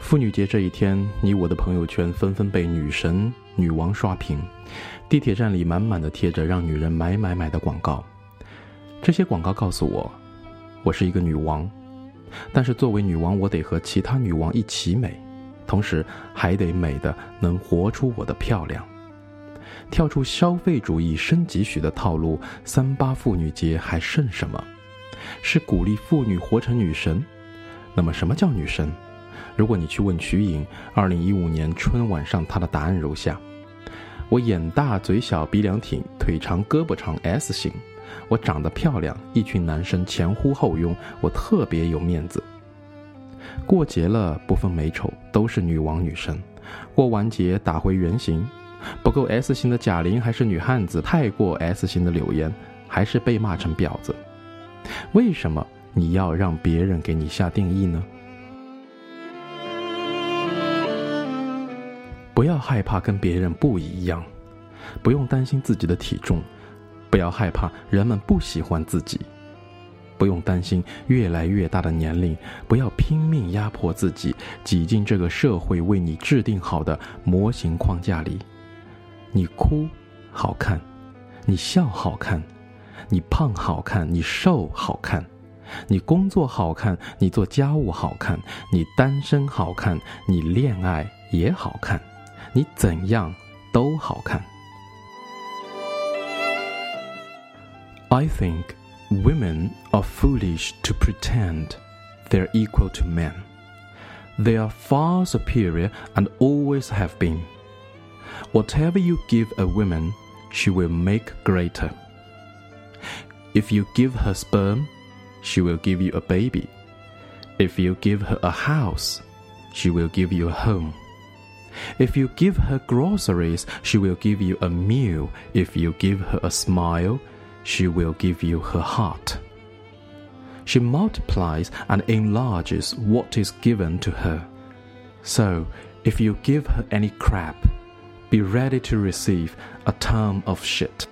妇女节这一天，你我的朋友圈纷纷被女神、女王刷屏，地铁站里满满的贴着让女人买买买的广告。这些广告告诉我，我是一个女王，但是作为女王，我得和其他女王一起美，同时还得美的能活出我的漂亮。跳出消费主义升级许的套路，三八妇女节还剩什么？是鼓励妇女活成女神？那么什么叫女神？如果你去问瞿颖，二零一五年春晚上她的答案如下：我眼大嘴小鼻梁挺腿长胳膊长 S 型，我长得漂亮，一群男生前呼后拥，我特别有面子。过节了不分美丑都是女王女神，过完节打回原形，不够 S 型的贾玲还是女汉子，太过 S 型的柳岩还是被骂成婊子。为什么你要让别人给你下定义呢？不要害怕跟别人不一样，不用担心自己的体重，不要害怕人们不喜欢自己，不用担心越来越大的年龄，不要拼命压迫自己挤进这个社会为你制定好的模型框架里。你哭好看，你笑好看，你胖好看，你瘦好看，你工作好看，你做家务好看，你单身好看，你恋爱也好看。你怎样都好看。I think women are foolish to pretend they're equal to men. They are far superior and always have been. Whatever you give a woman, she will make greater. If you give her sperm, she will give you a baby. If you give her a house, she will give you a home. If you give her groceries, she will give you a meal. If you give her a smile, she will give you her heart. She multiplies and enlarges what is given to her. So, if you give her any crap, be ready to receive a ton of shit.